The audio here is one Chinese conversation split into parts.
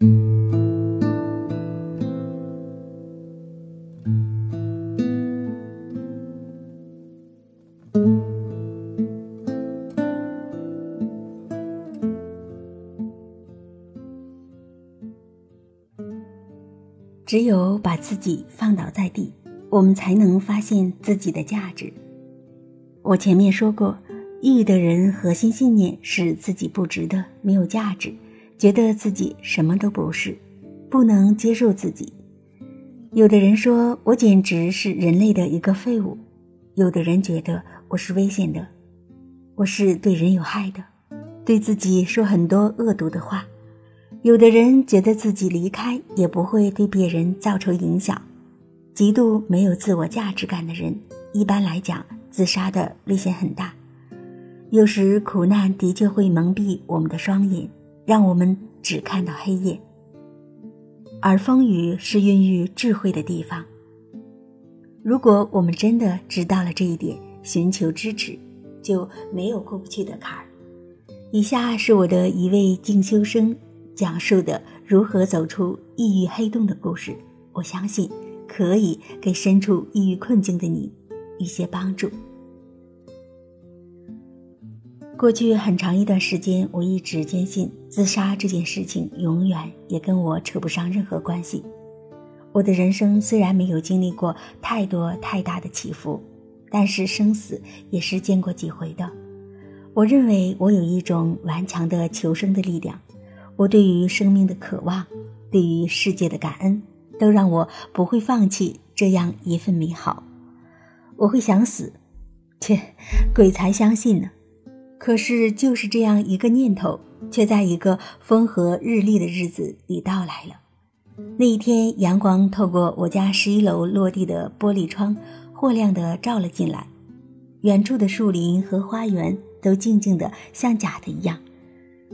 只有把自己放倒在地，我们才能发现自己的价值。我前面说过，抑郁的人核心信念是自己不值得、没有价值，觉得自己什么都不是，不能接受自己。有的人说我简直是人类的一个废物，有的人觉得我是危险的，我是对人有害的，对自己说很多恶毒的话。有的人觉得自己离开也不会对别人造成影响，极度没有自我价值感的人，一般来讲自杀的危险很大。有时苦难的确会蒙蔽我们的双眼，让我们只看到黑夜。而风雨是孕育智慧的地方。如果我们真的知道了这一点，寻求支持，就没有过不去的坎儿。以下是我的一位进修生。讲述的如何走出抑郁黑洞的故事，我相信可以给身处抑郁困境的你一些帮助。过去很长一段时间，我一直坚信自杀这件事情永远也跟我扯不上任何关系。我的人生虽然没有经历过太多太大的起伏，但是生死也是见过几回的。我认为我有一种顽强的求生的力量。我对于生命的渴望，对于世界的感恩，都让我不会放弃这样一份美好。我会想死，切，鬼才相信呢。可是就是这样一个念头，却在一个风和日丽的日子里到来了。那一天，阳光透过我家十一楼落地的玻璃窗，霍亮地照了进来。远处的树林和花园都静静的，像假的一样。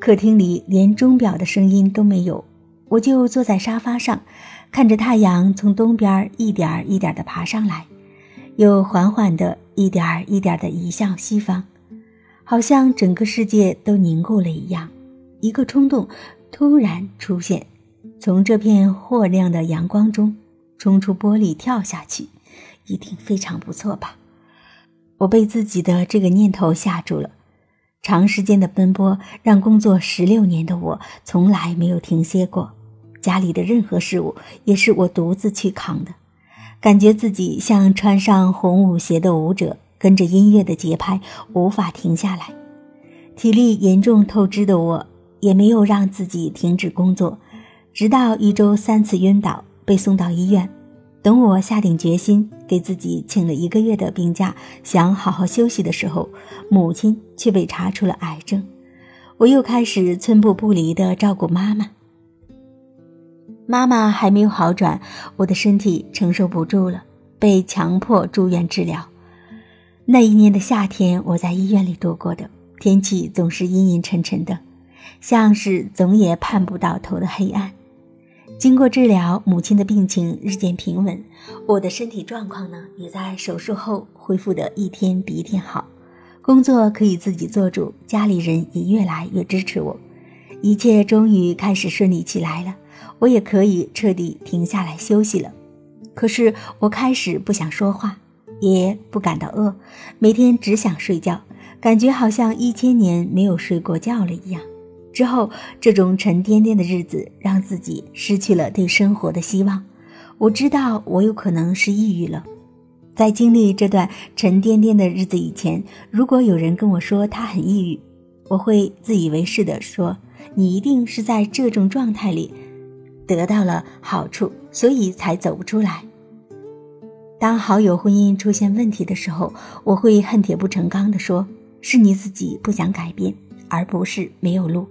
客厅里连钟表的声音都没有，我就坐在沙发上，看着太阳从东边一点一点地爬上来，又缓缓地一点一点地移向西方，好像整个世界都凝固了一样。一个冲动突然出现，从这片霍亮的阳光中冲出玻璃跳下去，一定非常不错吧？我被自己的这个念头吓住了。长时间的奔波让工作十六年的我从来没有停歇过，家里的任何事物也是我独自去扛的，感觉自己像穿上红舞鞋的舞者，跟着音乐的节拍无法停下来。体力严重透支的我也没有让自己停止工作，直到一周三次晕倒被送到医院。等我下定决心给自己请了一个月的病假，想好好休息的时候，母亲却被查出了癌症。我又开始寸步不离地照顾妈妈。妈妈还没有好转，我的身体承受不住了，被强迫住院治疗。那一年的夏天，我在医院里度过的，天气总是阴阴沉沉的，像是总也盼不到头的黑暗。经过治疗，母亲的病情日渐平稳，我的身体状况呢，也在手术后恢复的一天比一天好，工作可以自己做主，家里人也越来越支持我，一切终于开始顺利起来了，我也可以彻底停下来休息了。可是我开始不想说话，也不感到饿，每天只想睡觉，感觉好像一千年没有睡过觉了一样。之后，这种沉甸甸的日子让自己失去了对生活的希望。我知道我有可能是抑郁了。在经历这段沉甸甸的日子以前，如果有人跟我说他很抑郁，我会自以为是的说：“你一定是在这种状态里得到了好处，所以才走不出来。”当好友婚姻出现问题的时候，我会恨铁不成钢的说：“是你自己不想改变，而不是没有路。”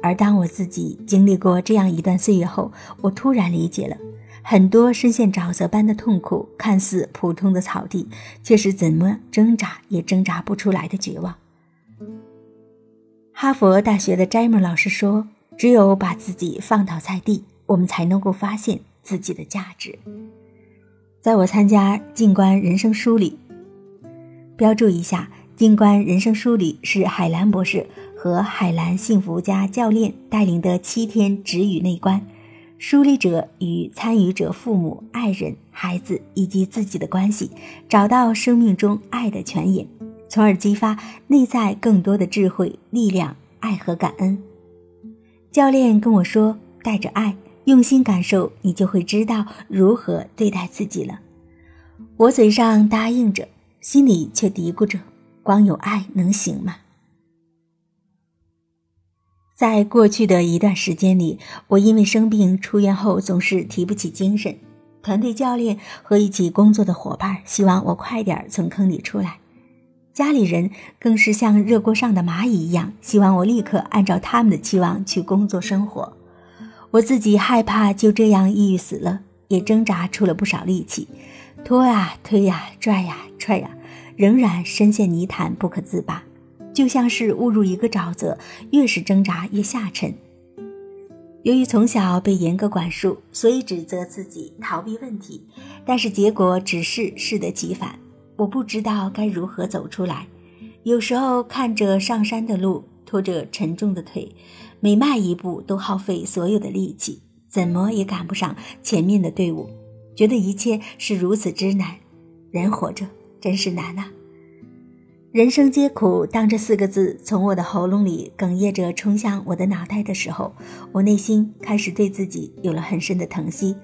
而当我自己经历过这样一段岁月后，我突然理解了，很多深陷沼泽般的痛苦，看似普通的草地，却是怎么挣扎也挣扎不出来的绝望。哈佛大学的詹姆老师说：“只有把自己放倒在地，我们才能够发现自己的价值。”在我参加《静观人生梳理》，标注一下，《静观人生梳理》是海兰博士。和海蓝幸福家教练带领的七天止语内观，梳理者与参与者父母、爱人、孩子以及自己的关系，找到生命中爱的泉眼，从而激发内在更多的智慧、力量、爱和感恩。教练跟我说：“带着爱，用心感受，你就会知道如何对待自己了。”我嘴上答应着，心里却嘀咕着：“光有爱能行吗？”在过去的一段时间里，我因为生病出院后总是提不起精神，团队教练和一起工作的伙伴希望我快点从坑里出来，家里人更是像热锅上的蚂蚁一样，希望我立刻按照他们的期望去工作生活。我自己害怕就这样抑郁死了，也挣扎出了不少力气，拖呀推呀拽呀踹呀，仍然深陷泥潭不可自拔。就像是误入一个沼泽，越是挣扎越下沉。由于从小被严格管束，所以指责自己逃避问题，但是结果只是适得其反。我不知道该如何走出来。有时候看着上山的路，拖着沉重的腿，每迈一步都耗费所有的力气，怎么也赶不上前面的队伍，觉得一切是如此之难。人活着真是难啊！人生皆苦，当这四个字从我的喉咙里哽咽着冲向我的脑袋的时候，我内心开始对自己有了很深的疼惜，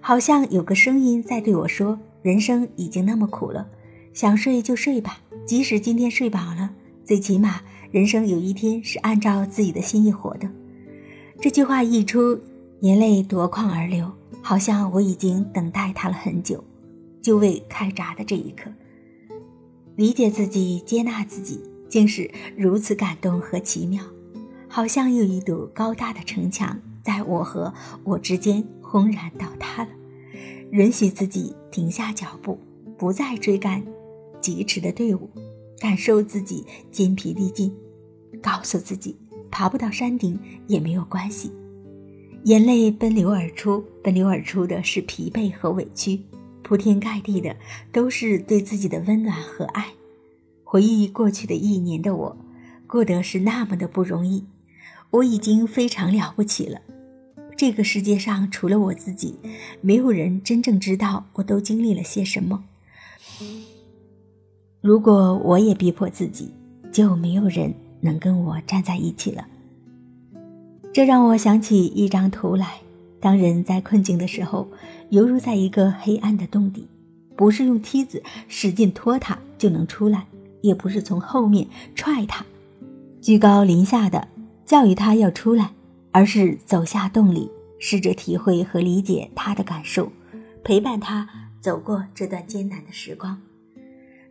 好像有个声音在对我说：“人生已经那么苦了，想睡就睡吧，即使今天睡饱了，最起码人生有一天是按照自己的心意活的。”这句话一出，眼泪夺眶而流，好像我已经等待它了很久，就为开闸的这一刻。理解自己，接纳自己，竟是如此感动和奇妙，好像有一堵高大的城墙在我和我之间轰然倒塌了。允许自己停下脚步，不再追赶疾驰的队伍，感受自己筋疲力尽，告诉自己爬不到山顶也没有关系。眼泪奔流而出，奔流而出的是疲惫和委屈。铺天盖地的都是对自己的温暖和爱。回忆过去的一年的我，过得是那么的不容易。我已经非常了不起了。这个世界上除了我自己，没有人真正知道我都经历了些什么。如果我也逼迫自己，就没有人能跟我站在一起了。这让我想起一张图来。当人在困境的时候，犹如在一个黑暗的洞底，不是用梯子使劲拖他就能出来，也不是从后面踹他，居高临下的教育他要出来，而是走下洞里，试着体会和理解他的感受，陪伴他走过这段艰难的时光，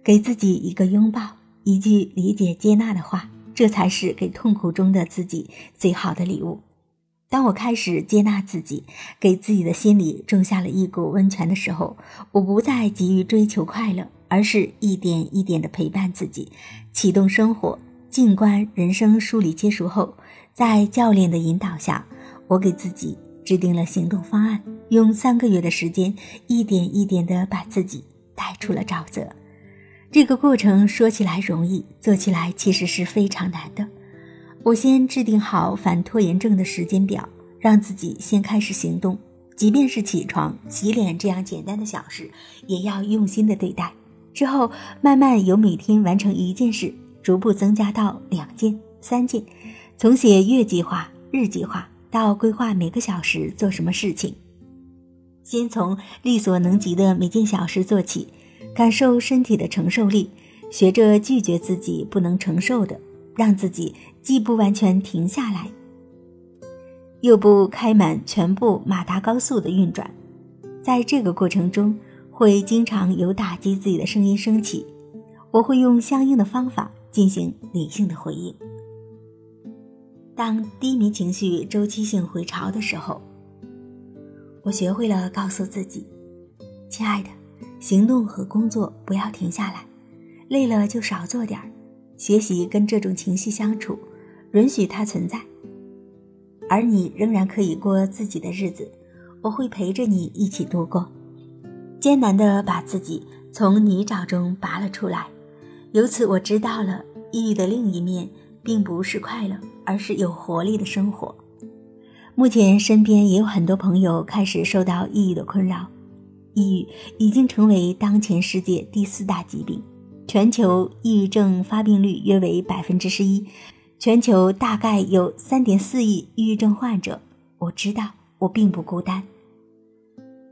给自己一个拥抱，一句理解接纳的话，这才是给痛苦中的自己最好的礼物。当我开始接纳自己，给自己的心里种下了一股温泉的时候，我不再急于追求快乐，而是一点一点的陪伴自己，启动生活。静观人生梳理结束后，在教练的引导下，我给自己制定了行动方案，用三个月的时间，一点一点的把自己带出了沼泽。这个过程说起来容易，做起来其实是非常难的。我先制定好反拖延症的时间表，让自己先开始行动。即便是起床、洗脸这样简单的小事，也要用心的对待。之后慢慢由每天完成一件事，逐步增加到两件、三件。从写月计划、日计划到规划每个小时做什么事情，先从力所能及的每件小事做起，感受身体的承受力，学着拒绝自己不能承受的。让自己既不完全停下来，又不开满全部马达高速的运转，在这个过程中，会经常有打击自己的声音升起，我会用相应的方法进行理性的回应。当低迷情绪周期性回潮的时候，我学会了告诉自己：“亲爱的，行动和工作不要停下来，累了就少做点儿。”学习跟这种情绪相处，允许它存在，而你仍然可以过自己的日子。我会陪着你一起度过，艰难的把自己从泥沼中拔了出来。由此，我知道了抑郁的另一面，并不是快乐，而是有活力的生活。目前身边也有很多朋友开始受到抑郁的困扰，抑郁已经成为当前世界第四大疾病，全球抑郁症发病率约为百分之十一，全球大概有三点四亿抑郁症患者。我知道我并不孤单。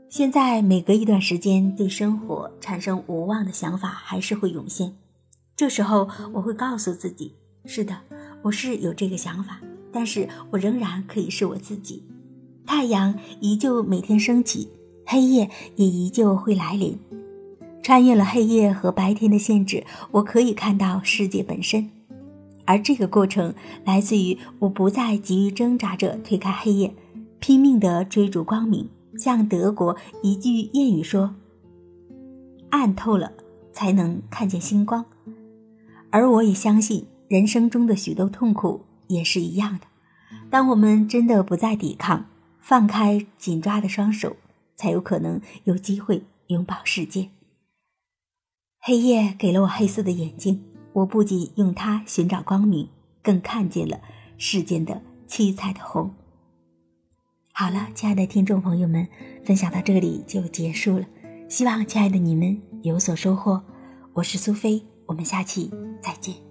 现在每隔一段时间，对生活产生无望的想法还是会涌现，这时候我会告诉自己：是的，我是有这个想法。但是我仍然可以是我自己，太阳依旧每天升起，黑夜也依旧会来临。穿越了黑夜和白天的限制，我可以看到世界本身。而这个过程来自于我不再急于挣扎着推开黑夜，拼命地追逐光明。像德国一句谚语说：“暗透了才能看见星光。”而我也相信，人生中的许多痛苦。也是一样的。当我们真的不再抵抗，放开紧抓的双手，才有可能有机会拥抱世界。黑夜给了我黑色的眼睛，我不仅用它寻找光明，更看见了世间的七彩的红。好了，亲爱的听众朋友们，分享到这里就结束了。希望亲爱的你们有所收获。我是苏菲，我们下期再见。